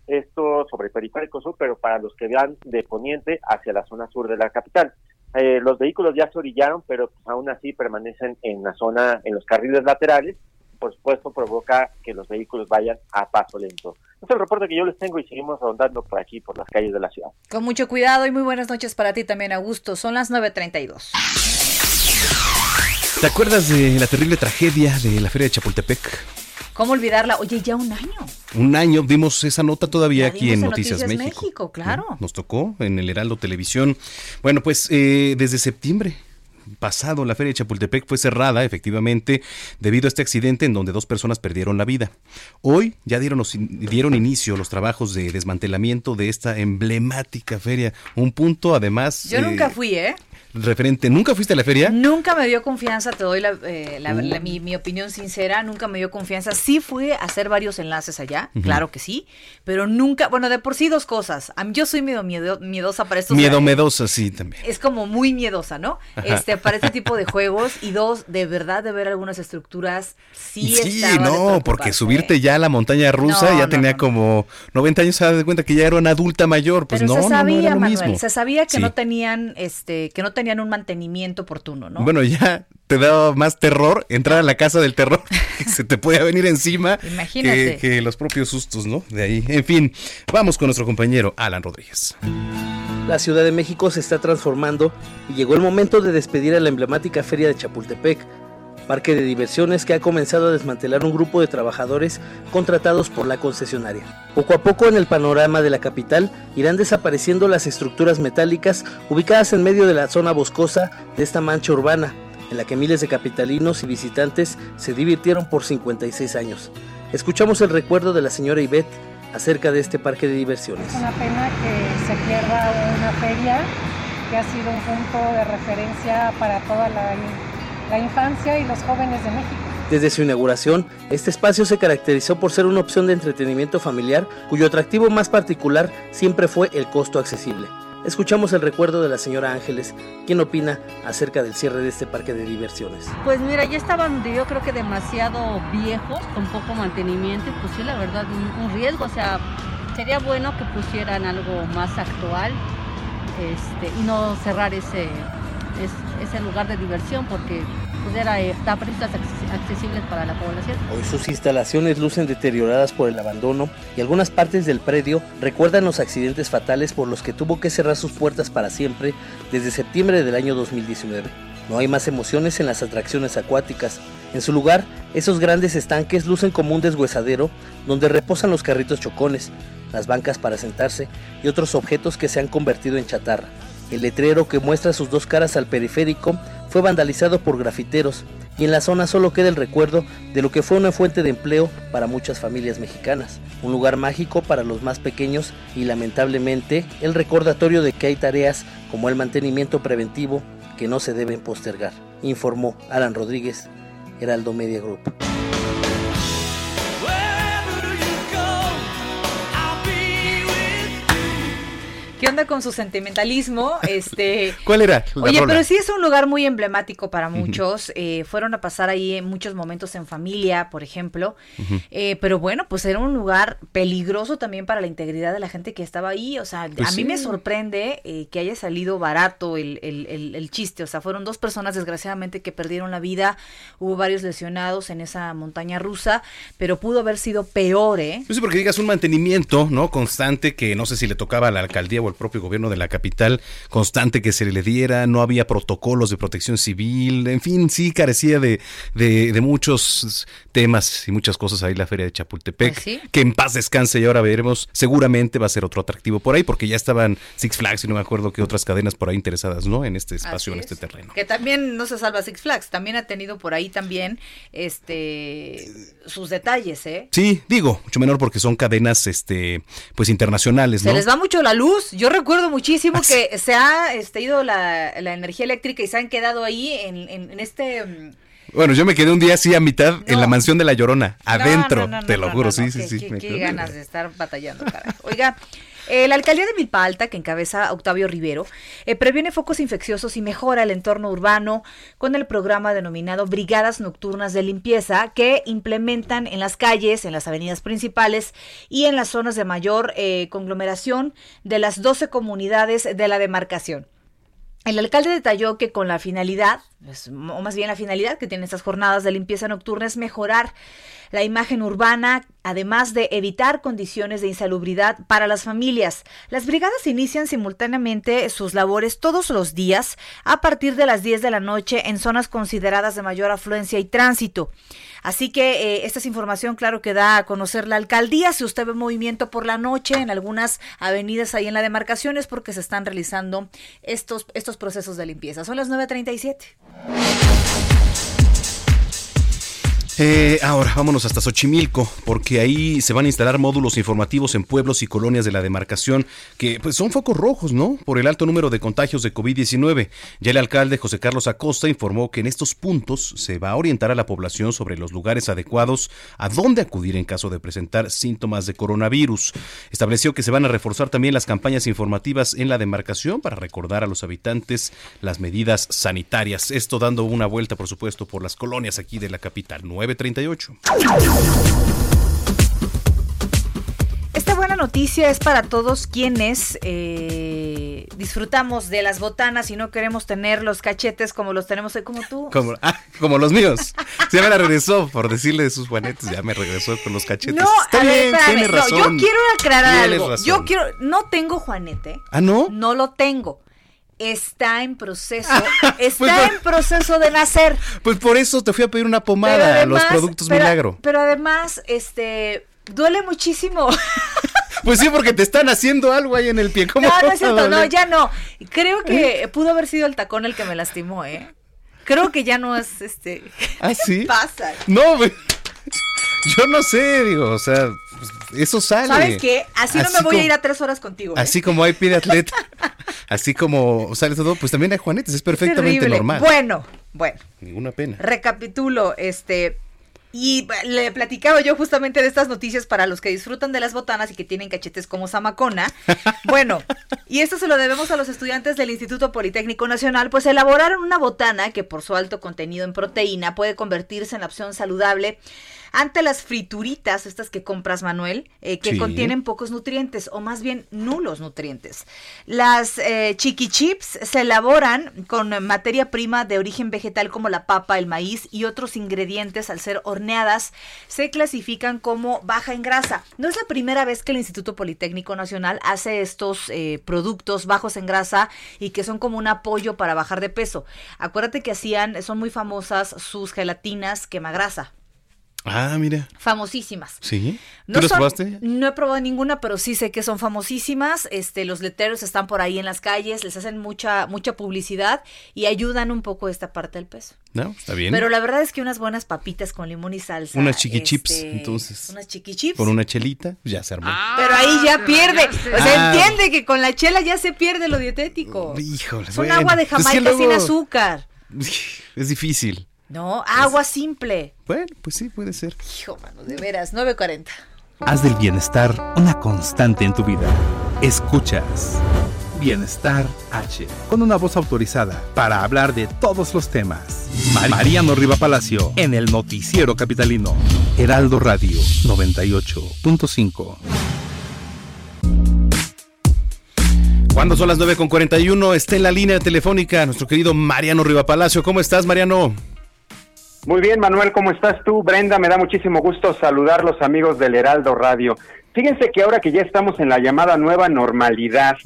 esto sobre el periférico sur, pero para los que van de poniente hacia la zona sur de la capital. Eh, los vehículos ya se orillaron, pero pues, aún así permanecen en la zona, en los carriles laterales, por supuesto provoca que los vehículos vayan a paso lento. Este es el reporte que yo les tengo y seguimos rondando por aquí, por las calles de la ciudad. Con mucho cuidado y muy buenas noches para ti también, Augusto. Son las 9.32. ¿Te acuerdas de la terrible tragedia de la feria de Chapultepec? ¿Cómo olvidarla? Oye, ya un año. Un año, vimos esa nota todavía aquí en Noticias, México. claro. Nos tocó en el Heraldo Televisión. Bueno, pues eh, desde septiembre pasado la feria de Chapultepec fue cerrada efectivamente debido a este accidente en donde dos personas perdieron la vida. Hoy ya dieron, dieron inicio los trabajos de desmantelamiento de esta emblemática feria, un punto además... Yo nunca fui, ¿eh? referente. ¿Nunca fuiste a la feria? Nunca me dio confianza, te doy la, eh, mi, opinión sincera, nunca me dio confianza. Sí fui a hacer varios enlaces allá, claro que sí, pero nunca, bueno, de por sí dos cosas. Yo soy medio miedosa para estos... Miedo medosa, sí, también. Es como muy miedosa, ¿no? Este, para este tipo de juegos. Y dos, de verdad, de ver algunas estructuras, sí Sí, no, porque subirte ya a la montaña rusa ya tenía como 90 años, se da cuenta que ya era una adulta mayor. Pues no, se sabía, no, Manuel, se sabía que no tenían, este, que no tenían un mantenimiento oportuno, ¿no? Bueno, ya te da más terror entrar a la casa del terror, [LAUGHS] se te puede venir encima Imagínate. Que, los propios sustos, ¿no? De ahí. En fin, vamos con nuestro compañero Alan Rodríguez. La Ciudad de México se está transformando y llegó el momento de despedir a la emblemática feria de Chapultepec, parque de diversiones que ha comenzado a desmantelar un grupo de trabajadores contratados por la concesionaria. Poco a poco en el panorama de la capital irán desapareciendo las estructuras metálicas ubicadas en medio de la zona boscosa de esta mancha urbana, en la que miles de capitalinos y visitantes se divirtieron por 56 años. Escuchamos el recuerdo de la señora Ivette acerca de este parque de diversiones. Es una pena que se pierda una feria que ha sido un punto de referencia para toda la la infancia y los jóvenes de México. Desde su inauguración, este espacio se caracterizó por ser una opción de entretenimiento familiar cuyo atractivo más particular siempre fue el costo accesible. Escuchamos el recuerdo de la señora Ángeles, quien opina acerca del cierre de este parque de diversiones. Pues mira, ya estaban yo creo que demasiado viejos, con poco mantenimiento y pues sí, la verdad, un, riesgo. O sea, sería bueno que pusieran algo más actual este, y no cerrar ese, ese lugar de diversión porque pues era, está accesibles para la población. Hoy sus instalaciones lucen deterioradas por el abandono y algunas partes del predio recuerdan los accidentes fatales por los que tuvo que cerrar sus puertas para siempre desde septiembre del año 2019. No hay más emociones en las atracciones acuáticas. En su lugar, esos grandes estanques lucen como un deshuesadero donde reposan los carritos chocones, las bancas para sentarse y otros objetos que se han convertido en chatarra. El letrero que muestra sus dos caras al periférico fue vandalizado por grafiteros y en la zona solo queda el recuerdo de lo que fue una fuente de empleo para muchas familias mexicanas, un lugar mágico para los más pequeños y lamentablemente el recordatorio de que hay tareas como el mantenimiento preventivo que no se deben postergar, informó Alan Rodríguez, Heraldo Media Group. ¿Qué onda con su sentimentalismo? Este, [LAUGHS] ¿Cuál era? oye, pero sí es un lugar muy emblemático para muchos. Eh, fueron a pasar ahí en muchos momentos en familia, por ejemplo. Eh, pero bueno, pues era un lugar peligroso también para la integridad de la gente que estaba ahí. O sea, pues a mí me sorprende eh, que haya salido barato el, el, el, chiste. O sea, fueron dos personas desgraciadamente que perdieron la vida. Hubo varios lesionados en esa montaña rusa, pero pudo haber sido peor, ¿eh? Pues sí, porque digas un mantenimiento, ¿no? Constante que no sé si le tocaba a la alcaldía o el propio gobierno de la capital constante que se le diera, no había protocolos de protección civil, en fin, sí carecía de, de, muchos temas y muchas cosas ahí la feria de Chapultepec, pues que en paz descanse y ahora veremos, seguramente va a ser otro atractivo por ahí, porque ya estaban Six Flags y no me acuerdo que otras cadenas por ahí interesadas, ¿no? En este espacio, en este terreno. Que también no se salva Six Flags, también ha tenido por ahí también este sus detalles, ¿eh? Sí, digo, mucho menor porque son cadenas este pues internacionales, ¿no? Se les va mucho la luz. Yo recuerdo muchísimo ah, que se ha este, ido la, energía eléctrica y se han quedado ahí en, este... Mm, bueno, yo me quedé un día así a mitad en la mansión de La Llorona, adentro, te lo juro, sí, sí, sí. Qué, ganas de estar batallando, Oiga, eh, la alcaldía de Milpa Alta, que encabeza Octavio Rivero, eh, previene focos infecciosos y mejora el entorno urbano con el programa denominado Brigadas Nocturnas de Limpieza que implementan en las calles, en las avenidas principales y en las zonas de mayor eh, conglomeración de las 12 comunidades de la demarcación. El alcalde detalló que con la finalidad o más bien la finalidad que tienen estas jornadas de limpieza nocturna es mejorar la imagen urbana, además de evitar condiciones de insalubridad para las familias. Las brigadas inician simultáneamente sus labores todos los días a partir de las 10 de la noche en zonas consideradas de mayor afluencia y tránsito. Así que eh, esta es información, claro, que da a conocer la alcaldía. Si usted ve movimiento por la noche en algunas avenidas ahí en la demarcación es porque se están realizando estos, estos procesos de limpieza. Son las 9.37. Eh, ahora vámonos hasta Xochimilco, porque ahí se van a instalar módulos informativos en pueblos y colonias de la demarcación que pues, son focos rojos, ¿no? Por el alto número de contagios de COVID-19. Ya el alcalde José Carlos Acosta informó que en estos puntos se va a orientar a la población sobre los lugares adecuados a dónde acudir en caso de presentar síntomas de coronavirus. Estableció que se van a reforzar también las campañas informativas en la demarcación para recordar a los habitantes las medidas sanitarias. Esto dando una vuelta, por supuesto, por las colonias aquí de la capital. 938. Esta buena noticia es para todos quienes eh, disfrutamos de las botanas y no queremos tener los cachetes como los tenemos hoy, como tú. Como, [LAUGHS] ah, como los míos. Ya me la regresó por decirle de sus juanetes, ya me regresó con los cachetes. No, Está bien, tiene razón. yo quiero aclarar algo. Yo quiero, no tengo juanete. ¿Ah, no? No lo tengo está en proceso, [LAUGHS] está pues en proceso de nacer. Pues por eso te fui a pedir una pomada a los productos milagro. Pero además, este, duele muchísimo. [LAUGHS] Pues sí, porque te están haciendo algo ahí en el pie. ¿Cómo no, no es cierto, no, ya no. Creo que pudo haber sido el tacón el que me lastimó, ¿eh? Creo que ya no es este. ¿Ah, [LAUGHS] sí? pasa? No, yo no sé, digo, o sea, eso sale. ¿Sabes qué? Así, no me voy a ir a tres horas contigo. ¿eh? Así como hay pie atleta, [LAUGHS] así como sale todo, pues también hay Juanetes, es perfectamente normal. Bueno, bueno. Ninguna pena. Recapitulo, este, y le platicaba yo justamente de estas noticias para los que disfrutan de las botanas y que tienen cachetes como Zamacona. [LAUGHS] Bueno, y esto se lo debemos a los estudiantes del Instituto Politécnico Nacional, pues elaboraron una botana que por su alto contenido en proteína puede convertirse en la opción saludable ante las frituritas, estas que compras, Manuel, eh, que contienen pocos nutrientes o más bien nulos nutrientes. Las eh, chiqui chips se elaboran con materia prima de origen vegetal como la papa, el maíz y otros ingredientes al ser horneadas se clasifican como baja en grasa. No es la primera vez que el Instituto Politécnico Nacional hace estos eh, productos bajos en grasa y que son como un apoyo para bajar de peso. Acuérdate que hacían, son muy famosas sus gelatinas quemagrasa. Ah, mira. Famosísimas. Sí. ¿Tú las probaste? No he probado ninguna, pero sí sé que son famosísimas. Este, los letreros están por ahí en las calles, les hacen mucha, mucha publicidad y ayudan un poco esta parte del peso. No, está bien. Pero la verdad es que unas buenas papitas con limón y salsa. Unas chiqui chips, este, entonces. Unas chiqui chips. Con una chelita, ya se armó. Ah, pero ahí ya pierde. O sea, ah. entiende que con la chela ya se pierde lo dietético. Híjole. Son agua de Jamaica sin azúcar. [LAUGHS] Es difícil. No, agua simple. Bueno, pues sí, puede ser. Hijo, mano, de veras, 9.40. Haz del bienestar una constante en tu vida. Escuchas. Bienestar H, con una voz autorizada para hablar de todos los temas. Mariano Riva Palacio, en el Noticiero Capitalino. Heraldo Radio 98.5. Cuando son las 9.41, está en la línea telefónica nuestro querido Mariano Riva Palacio. ¿Cómo estás, Mariano? Muy bien, Manuel, ¿cómo estás tú? Brenda, me da muchísimo gusto saludar los amigos del Heraldo Radio. Fíjense que ahora que ya estamos en la llamada nueva normalidad,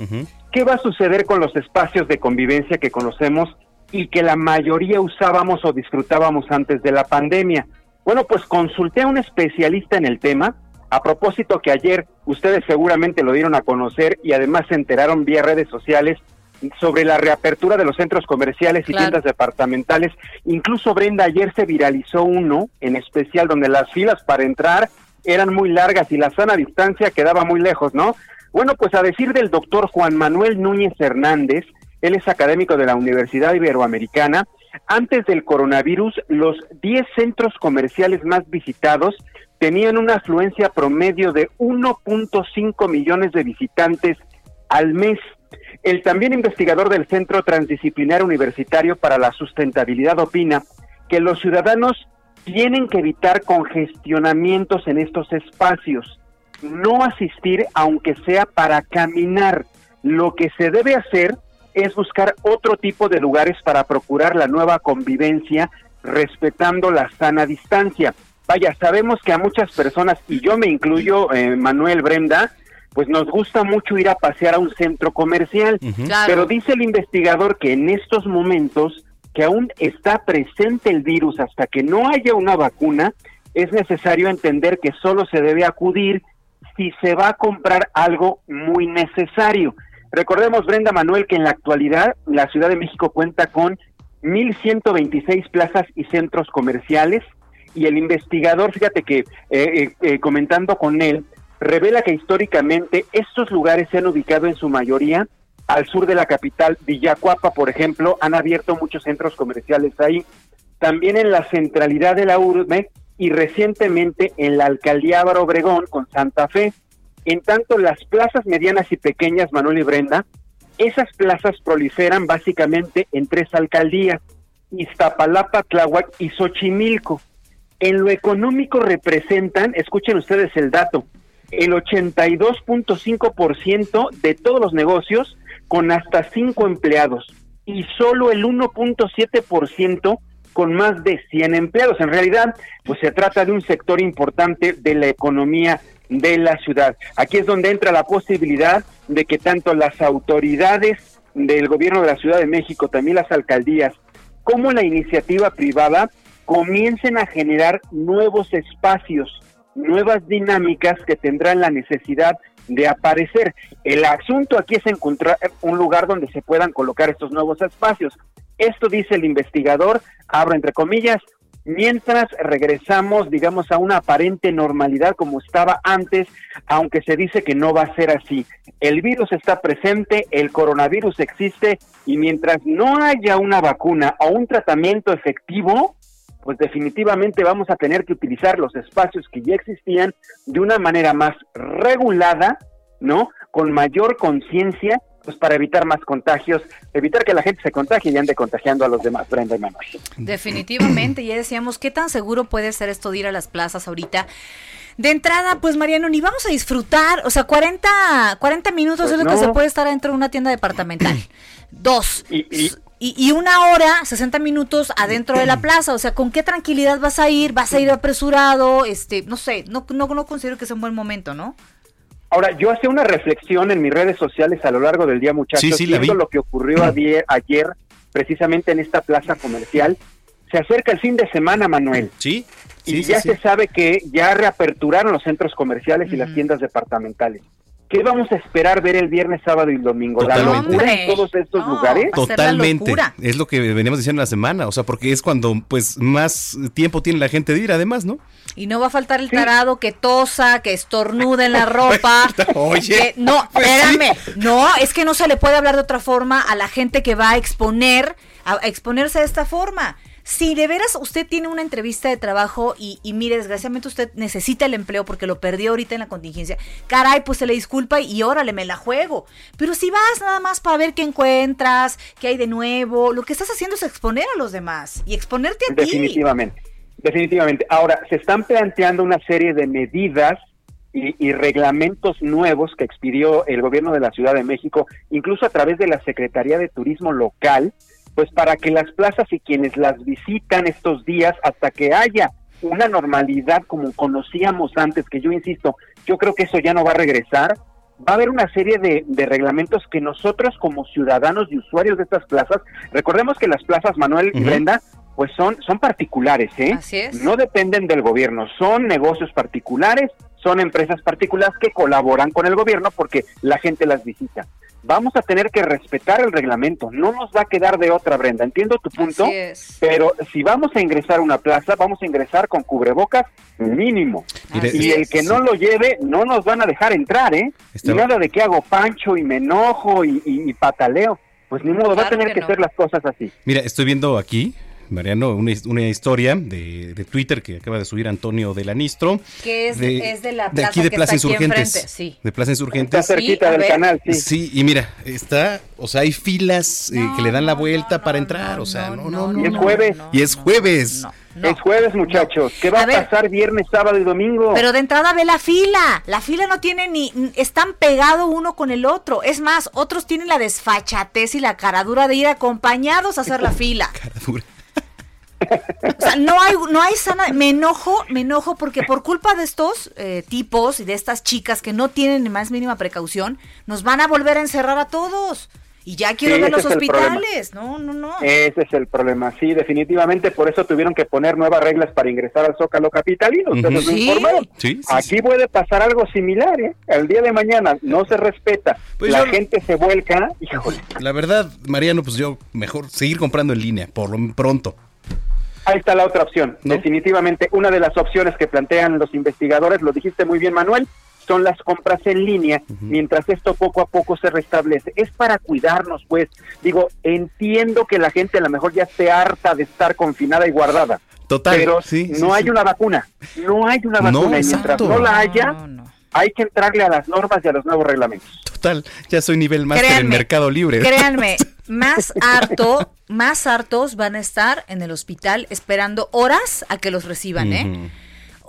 ¿qué va a suceder con los espacios de convivencia que conocemos y que la mayoría usábamos o disfrutábamos antes de la pandemia? Bueno, pues consulté a un especialista en el tema, a propósito que ayer ustedes seguramente lo dieron a conocer y además se enteraron vía redes sociales sobre la reapertura de los centros comerciales y tiendas departamentales. Incluso Brenda, ayer se viralizó uno en especial donde las filas para entrar eran muy largas y la sana distancia quedaba muy lejos, ¿no? Bueno, pues a decir del doctor Juan Manuel Núñez Hernández, él es académico de la Universidad Iberoamericana, antes del coronavirus, los 10 centros comerciales más visitados tenían una afluencia promedio de 1.5 millones de visitantes al mes. El también investigador del Centro Transdisciplinar Universitario para la Sustentabilidad opina que los ciudadanos tienen que evitar congestionamientos en estos espacios, no asistir aunque sea para caminar. Lo que se debe hacer es buscar otro tipo de lugares para procurar la nueva convivencia respetando la sana distancia. Vaya, sabemos que a muchas personas, y yo me incluyo, eh, Manuel Brenda, pues nos gusta mucho ir a pasear a un centro comercial, pero dice el investigador que en estos momentos que aún está presente el virus hasta que no haya una vacuna, es necesario entender que solo se debe acudir si se va a comprar algo muy necesario. Recordemos, Brenda Manuel, que en la actualidad la Ciudad de México cuenta con 1.126 plazas y centros comerciales. Y el investigador, fíjate que eh, eh, eh, comentando con él, revela que históricamente estos lugares se han ubicado en su mayoría al sur de la capital, Villacuapa, por ejemplo, han abierto muchos centros comerciales ahí. También en la centralidad de la urbe y recientemente en la alcaldía Álvaro Obregón con Santa Fe. En tanto, las plazas medianas y pequeñas, Manuel y Brenda, esas plazas proliferan básicamente en tres alcaldías, Iztapalapa, Tláhuac y Xochimilco. En lo económico representan, escuchen ustedes el dato, el 82.5% de todos los negocios con hasta cinco empleados y solo el 1.7% con más de 100 empleados. En realidad, pues se trata de un sector importante de la economía de la ciudad. Aquí es donde entra la posibilidad de que tanto las autoridades del gobierno de la Ciudad de México, también las alcaldías, como la iniciativa privada, comiencen a generar nuevos espacios, nuevas dinámicas que tendrán la necesidad de aparecer. El asunto aquí es encontrar un lugar donde se puedan colocar estos nuevos espacios. Esto dice el investigador, abro entre comillas, mientras regresamos, digamos, a una aparente normalidad como estaba antes, aunque se dice que no va a ser así. El virus está presente, el coronavirus existe y mientras no haya una vacuna o un tratamiento efectivo, pues definitivamente vamos a tener que utilizar los espacios que ya existían de una manera más regulada, ¿no? Con mayor conciencia, pues para evitar más contagios, evitar que la gente se contagie y ande contagiando a los demás, Brenda y Manuel. Definitivamente, ya decíamos, ¿qué tan seguro puede ser esto de ir a las plazas ahorita? De entrada, pues Mariano, ni vamos a disfrutar, o sea, 40, 40 minutos Pues es lo que se puede estar dentro de una tienda departamental. Dos. [CLEARS THROAT] Y, y- Y, y una hora, 60 minutos adentro de la plaza, o sea, ¿con qué tranquilidad vas a ir? ¿Vas a ir apresurado? Este, no sé, no, no, no considero que sea un buen momento, ¿no? Ahora, yo hacía una reflexión en mis redes sociales a lo largo del día, muchachos, Sí, viendo vi. lo que ocurrió [CLEARS THROAT] ayer, ayer, precisamente en esta plaza comercial. Se acerca el fin de semana, Manuel. Sí. y sí, ya sí, se sabe que ya reaperturaron los centros comerciales y las tiendas departamentales. ¿Qué vamos a esperar ver el viernes, sábado y domingo? ¿La Totalmente. locura en todos estos lugares? Totalmente. Es lo que veníamos diciendo la semana, o sea, porque es cuando pues más tiempo tiene la gente de ir, además, ¿no? Y no va a faltar el tarado que tosa, que estornuda en la [LAUGHS] ropa. [LAUGHS] Oye. que- no, Pues espérame. No, es que no se le puede hablar de otra forma a la gente que va a exponer, a, a exponerse de esta forma. Si de veras usted tiene una entrevista de trabajo y, y mire, desgraciadamente usted necesita el empleo porque lo perdió ahorita en la contingencia, caray, pues se le disculpa y órale, me la juego. Pero si vas nada más para ver qué encuentras, qué hay de nuevo, lo que estás haciendo es exponer a los demás y exponerte a ti. Definitivamente, definitivamente. Ahora, se están planteando una serie de medidas y, y reglamentos nuevos que expidió el gobierno de la Ciudad de México, incluso a través de la Secretaría de Turismo local, pues para que las plazas y quienes las visitan estos días, hasta que haya una normalidad como conocíamos antes, que yo insisto, yo creo que eso ya no va a regresar, va a haber una serie de, de reglamentos que nosotros como ciudadanos y usuarios de estas plazas, recordemos que las plazas, Manuel y. Brenda, pues son, son particulares, ¿eh? Así es. No dependen del gobierno, son negocios particulares, son empresas particulares que colaboran con el gobierno porque la gente las visita. Vamos a tener que respetar el reglamento, no nos va a quedar de otra, Brenda. Entiendo tu punto, Así es. pero si vamos a ingresar a una plaza, vamos a ingresar con cubrebocas mínimo. Y el que no lo lleve, no nos van a dejar entrar, ¿eh? Está- Y nada de que hago pancho y me enojo y, y- y pataleo. Pues ni modo, va a tener que que no. ser las cosas así. Mira, estoy viendo aquí Mariano, una, una historia de, de, Twitter que acaba de subir Antonio Delanistro. Que es de, es de la plaza de aquí de que Plaza está aquí Insurgentes. enfrente, sí. De Plaza Insurgentes. Está cerquita del ver. canal, sí. Sí, y mira, está, o sea, hay filas eh, que le dan la vuelta para entrar, o sea, no, no, no. Y es jueves. y es jueves. Es jueves, muchachos. ¿Qué va A a, ver. pasar viernes, sábado y domingo? Pero de entrada ve la fila. La fila no tiene ni. Están pegados uno con el otro. Es más, otros tienen la desfachatez y la caradura de ir acompañados a hacer la [LAUGHS] fila. O sea, no hay, no hay sana. Me enojo, me enojo porque por culpa de estos eh, tipos y de estas chicas que no tienen ni más mínima precaución, nos van a volver a encerrar a todos. Y ya quiero Sí, ver los hospitales. No, no, no. Ese es el problema, sí, definitivamente por eso tuvieron que poner nuevas reglas para ingresar al Zócalo Capitalino. Ustedes lo Sí. informaron. Sí, sí, Aquí puede pasar algo similar, ¿eh? El día de mañana no se respeta, Pues la yo- gente se vuelca, híjole. La verdad, Mariano, pues yo mejor seguir comprando en línea, por lo pronto. Ahí está la otra opción. ¿No? Definitivamente, una de las opciones que plantean los investigadores, lo dijiste muy bien, Manuel, son las compras en línea, mientras esto poco a poco se restablece. Es para cuidarnos, pues. Digo, entiendo que la gente a lo mejor ya esté harta de estar confinada y guardada. Total, Pero sí, no sí, hay sí. una vacuna. No hay una No, vacuna. y mientras exacto. no la haya, hay que entrarle a las normas y a los nuevos reglamentos. Total, ya soy nivel máster en Créanme, Mercado Libre. Créanme, [LAUGHS] más harto, más hartos van a estar en el hospital esperando horas a que los reciban, ¿eh?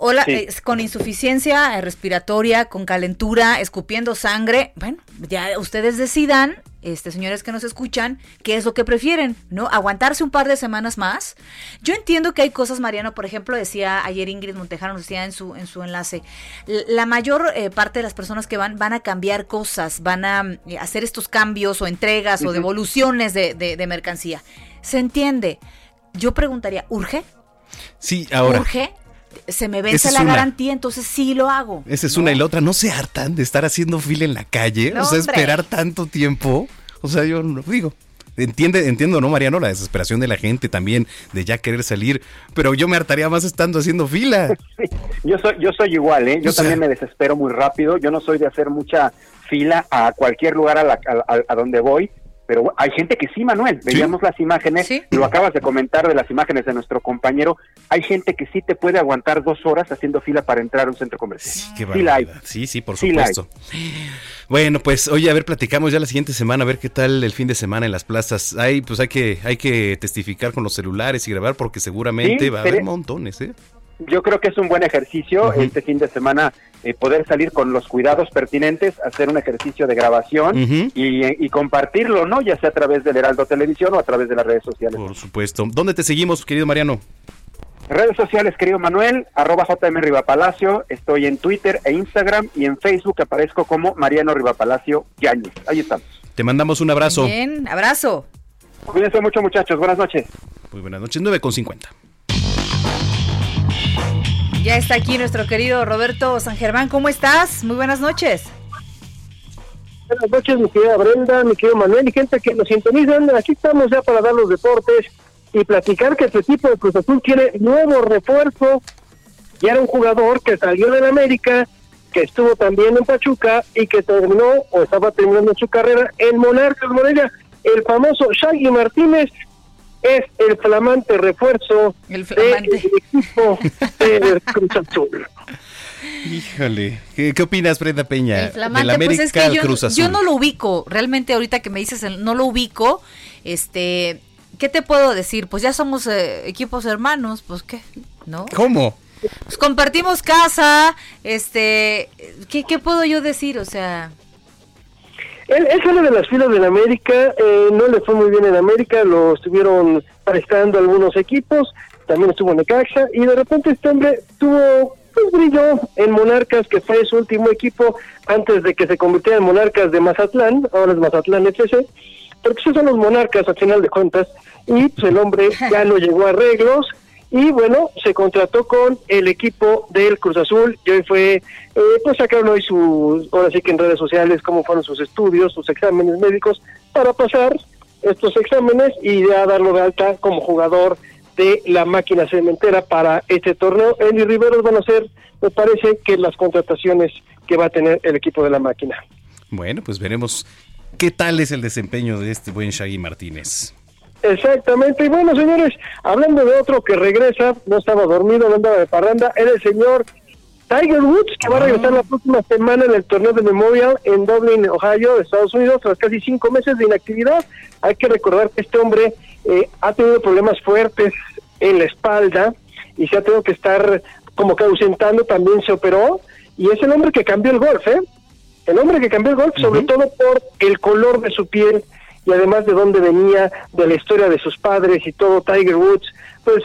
Hola, Sí. eh, con insuficiencia eh, respiratoria, con calentura, escupiendo sangre. Bueno, ya ustedes decidan, este señores que nos escuchan, qué es lo que prefieren, ¿no? Aguantarse un par de semanas más. Yo entiendo que hay cosas, Mariano, por ejemplo, decía ayer Ingrid Montejano, nos decía en su, en su enlace, la mayor eh, parte de las personas que van van a cambiar cosas, van a mm, hacer estos cambios o entregas o devoluciones de, de- de mercancía. Se entiende. Yo preguntaría, ¿urge? Sí, ahora. ¿Urge? Se me vence la una. garantía, entonces sí lo hago. Esa es una y la otra. ¿No se hartan de estar haciendo fila en la calle? No, o sea, hombre. esperar tanto tiempo. O sea, yo no digo. Entiende, entiendo, ¿no, Mariano? La desesperación de la gente también de ya querer salir. Pero yo me hartaría más estando haciendo fila. [LAUGHS] Yo soy, yo soy igual, ¿eh? Yo O sea- también me desespero muy rápido. Yo no soy de hacer mucha fila a cualquier lugar a, la- a- a- a donde voy. Pero hay gente que sí, Manuel. Veíamos las imágenes, lo acabas de comentar de las imágenes de nuestro compañero. Hay gente que sí te puede aguantar dos horas haciendo fila para entrar a un centro comercial. Qué sí la hay. barbaridad. Sí, sí, por supuesto. Bueno, pues oye, a ver, platicamos ya la siguiente semana, a ver qué tal el fin de semana en las plazas. Hay, pues hay que, hay que testificar con los celulares y grabar porque seguramente Sí, va a haber montones, ¿eh? Yo creo que es un buen ejercicio este fin de semana eh, poder salir con los cuidados pertinentes, hacer un ejercicio de grabación y, y compartirlo, ¿no? Ya sea a través del Heraldo Televisión o a través de las redes sociales. Por supuesto. ¿Dónde te seguimos, querido Mariano? Redes sociales, querido Manuel, arroba JM Rivapalacio, estoy en Twitter e Instagram y en Facebook aparezco como Mariano Rivapalacio Yáñez. Ahí estamos. Te mandamos un abrazo. Bien, abrazo. Cuídense mucho muchachos, buenas noches. Muy buenas noches, 9 con 50. Ya está aquí nuestro querido Roberto San Germán. ¿Cómo estás? Muy buenas noches. Buenas noches, mi querida Brenda, mi querido Manuel y gente que nos sintonizan. Aquí estamos ya para dar los deportes y platicar que tu equipo de Cruz Azul quiere nuevo refuerzo. Y era un jugador que salió del América, que estuvo también en Pachuca y que terminó o estaba terminando su carrera en Monarcas Morelia. El famoso Shaggy Martínez es el flamante refuerzo el del equipo de [LAUGHS] Cruz Azul. Híjole. ¿Qué, qué opinas, Brenda Peña? El flamante, Del pues América es que yo, Cruz Azul. yo no lo ubico. Realmente ahorita que me dices, el- no lo ubico. Este, ¿qué te puedo decir? Pues ya somos eh, equipos hermanos, pues qué, ¿no? ¿Cómo? Pues compartimos casa, este, ¿qué, qué puedo yo decir? O sea, Él, él sale de las filas del América, eh, no le fue muy bien en América, lo estuvieron prestando algunos equipos, también estuvo en Necaxa, y de repente este hombre tuvo, pues brilló en Monarcas, que fue su último equipo antes de que se convirtiera en Monarcas de Mazatlán, ahora es Mazatlán FC, porque esos son los Monarcas al final de cuentas, y pues el hombre [LAUGHS] ya no llegó a arreglos, y bueno, se contrató con el equipo del Cruz Azul y hoy fue, eh, pues sacaron hoy sus, ahora sí que en redes sociales cómo fueron sus estudios, sus exámenes médicos para pasar estos exámenes y ya darlo de alta como jugador de la máquina cementera para este torneo. Él y Riveros van a ser, me parece, que las contrataciones que va a tener el equipo de la máquina. Bueno, pues veremos qué tal es el desempeño de este buen Shaggy Martínez. Exactamente, y bueno señores, hablando de otro que regresa, no estaba dormido, no andaba de parranda, era el señor Tiger Woods, que va a regresar la próxima semana en el torneo de Memorial en Dublin, Ohio, Estados Unidos, tras casi cinco meses de inactividad. Hay que recordar que este hombre eh, ha tenido problemas fuertes en la espalda y se ha tenido que estar como que ausentando, también se operó, y es el hombre que cambió el golf, ¿eh? El hombre que cambió el golf, sobre todo por el color de su piel y además de dónde venía, de la historia de sus padres y todo, Tiger Woods, pues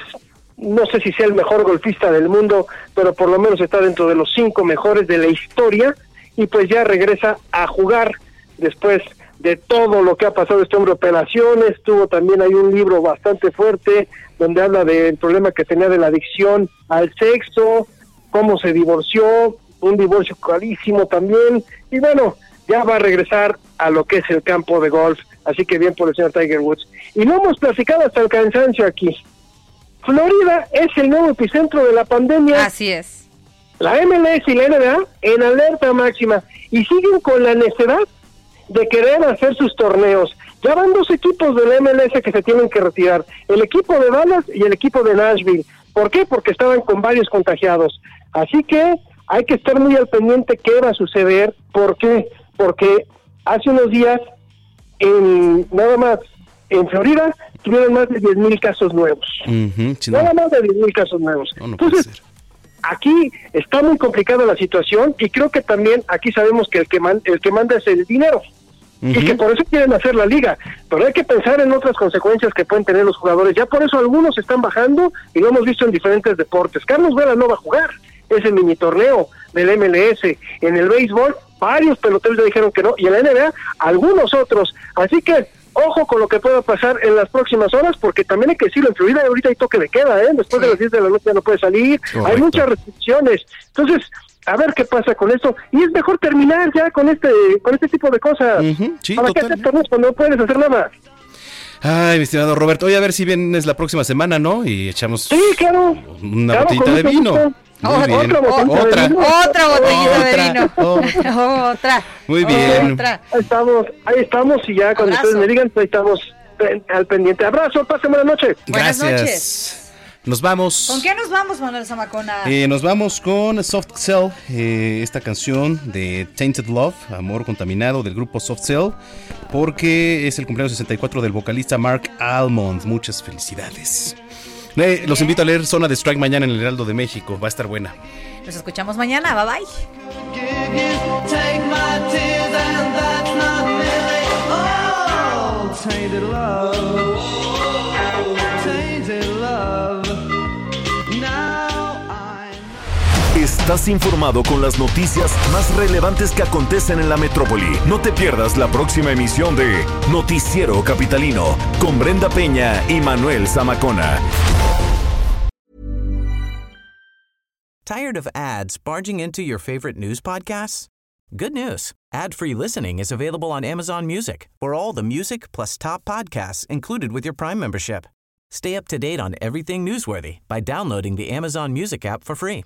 no sé si sea el mejor golfista del mundo, pero por lo menos está dentro de los cinco mejores de la historia y pues ya regresa a jugar después de todo lo que ha pasado este hombre, operaciones, tuvo también hay un libro bastante fuerte donde habla del problema que tenía de la adicción al sexo, cómo se divorció, un divorcio carísimo también, y bueno, ya va a regresar a lo que es el campo de golf, así que bien por el señor Tiger Woods. Y lo hemos platicado hasta el cansancio aquí. Florida es el nuevo epicentro de la pandemia. Así es. La MLS y la NBA en alerta máxima y siguen con la necesidad de querer hacer sus torneos. Ya van dos equipos de la MLS que se tienen que retirar, el equipo de Dallas y el equipo de Nashville. ¿Por qué? Porque estaban con varios contagiados. Así que hay que estar muy al pendiente qué va a suceder. ¿Por qué? Porque hace unos días, en nada más en Florida, tuvieron más de 10 mil casos nuevos. Nada más de 10 mil casos nuevos. Entonces, aquí está muy complicada la situación y creo que también aquí sabemos que el que, el que manda es el dinero. Y que por eso quieren hacer la liga. Pero hay que pensar en otras consecuencias que pueden tener los jugadores. Ya por eso algunos están bajando y lo hemos visto en diferentes deportes. Carlos Vela no va a jugar ese mini torneo del MLS. En el béisbol, varios peloteros le dijeron que no. Y en la NBA, algunos otros. Así que ojo con lo que pueda pasar en las próximas horas, porque también hay que decirlo, en Florida ahorita hay toque de queda, ¿eh? Después de las 10 de la noche ya no puede salir, hay muchas restricciones. Entonces, a ver qué pasa con esto. Y es mejor terminar ya con este con este tipo de cosas. ¿Para qué hacer cuando no puedes hacer nada? Ay, mi estimado Roberto, oye, a ver si vienes la próxima semana, ¿no? Y echamos sí, claro. una botellita de vino. Muy bien. Otra, otra, botellita de vino. otra. Muy bien. Ahí estamos, ahí estamos y ya cuando ustedes me digan, ahí estamos al pendiente. Abrazo, pasen buena noche. Gracias. Buenas noches. Nos vamos. ¿Con qué nos vamos, Manuel Zamacona? Eh, nos vamos con Soft Cell, eh, esta canción de Tainted Love, Amor Contaminado del grupo Soft Cell, porque es el cumpleaños 64 del vocalista Mark Almond. Muchas felicidades. Eh, los invito a leer Zona de Strike mañana en el Heraldo de México. Va a estar buena. Nos escuchamos mañana. Bye bye. Estás informado con las noticias más relevantes que acontecen en la metrópoli. No te pierdas la próxima emisión de Noticiero Capitalino con Brenda Peña y Manuel Zamacona. Tired of ads barging into your favorite news podcasts? Good news. Ad-free listening is available on Amazon Music. For all the music plus top podcasts included with your Prime membership. Stay up to date on everything newsworthy by downloading the Amazon Music app for free